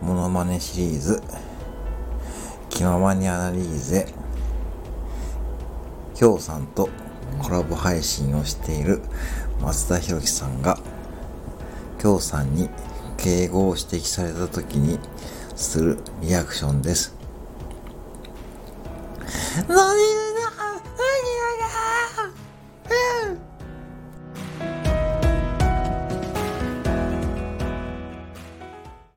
モノマネシリーズ、気ままにアナリーゼ、きょうさんとコラボ配信をしている松田博樹さんが、きょうさんに敬語を指摘された時にするリアクションです。何